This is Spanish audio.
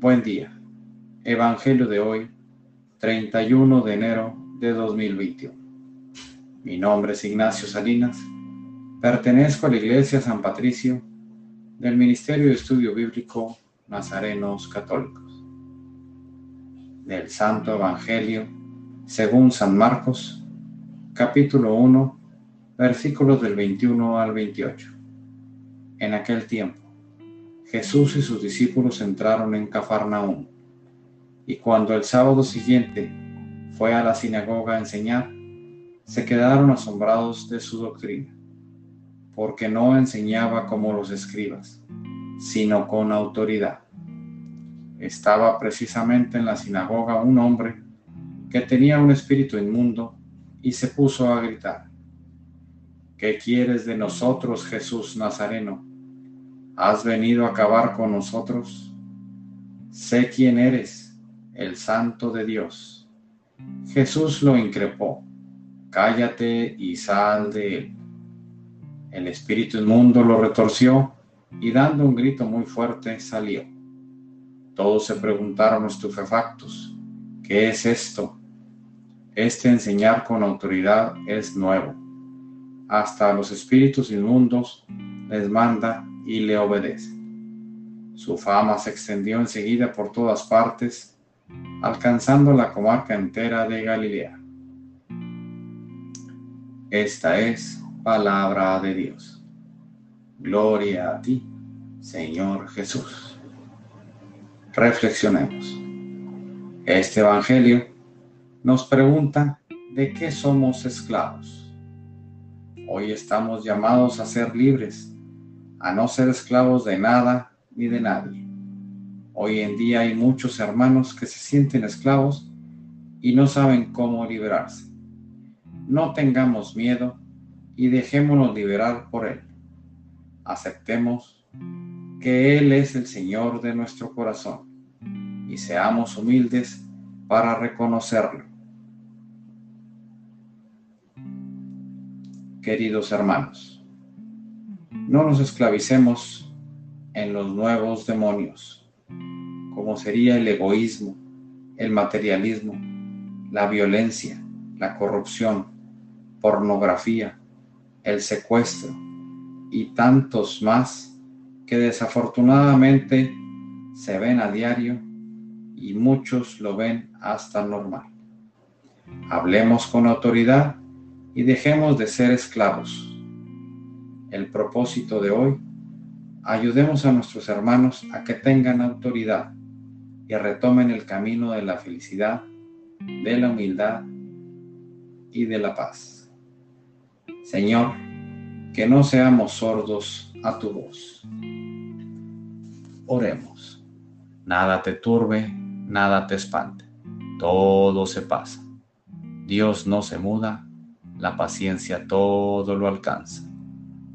Buen día. Evangelio de hoy, 31 de enero de 2021. Mi nombre es Ignacio Salinas. Pertenezco a la Iglesia San Patricio del Ministerio de Estudio Bíblico Nazarenos Católicos. Del Santo Evangelio según San Marcos, capítulo 1, versículos del 21 al 28. En aquel tiempo Jesús y sus discípulos entraron en Cafarnaúm. Y cuando el sábado siguiente fue a la sinagoga a enseñar, se quedaron asombrados de su doctrina, porque no enseñaba como los escribas, sino con autoridad. Estaba precisamente en la sinagoga un hombre que tenía un espíritu inmundo y se puso a gritar, ¿qué quieres de nosotros, Jesús Nazareno? ¿Has venido a acabar con nosotros? Sé quién eres, el santo de Dios. Jesús lo increpó, cállate y sal de él. El espíritu inmundo lo retorció y dando un grito muy fuerte salió. Todos se preguntaron estupefactos, ¿qué es esto? Este enseñar con autoridad es nuevo. Hasta los espíritus inmundos les manda y le obedece. Su fama se extendió enseguida por todas partes, alcanzando la comarca entera de Galilea. Esta es palabra de Dios. Gloria a ti, Señor Jesús. Reflexionemos. Este Evangelio nos pregunta de qué somos esclavos. Hoy estamos llamados a ser libres a no ser esclavos de nada ni de nadie. Hoy en día hay muchos hermanos que se sienten esclavos y no saben cómo liberarse. No tengamos miedo y dejémonos liberar por Él. Aceptemos que Él es el Señor de nuestro corazón y seamos humildes para reconocerlo. Queridos hermanos, no nos esclavicemos en los nuevos demonios, como sería el egoísmo, el materialismo, la violencia, la corrupción, pornografía, el secuestro y tantos más que desafortunadamente se ven a diario y muchos lo ven hasta normal. Hablemos con autoridad y dejemos de ser esclavos el propósito de hoy, ayudemos a nuestros hermanos a que tengan autoridad y retomen el camino de la felicidad, de la humildad y de la paz. Señor, que no seamos sordos a tu voz. Oremos. Nada te turbe, nada te espante. Todo se pasa. Dios no se muda, la paciencia todo lo alcanza.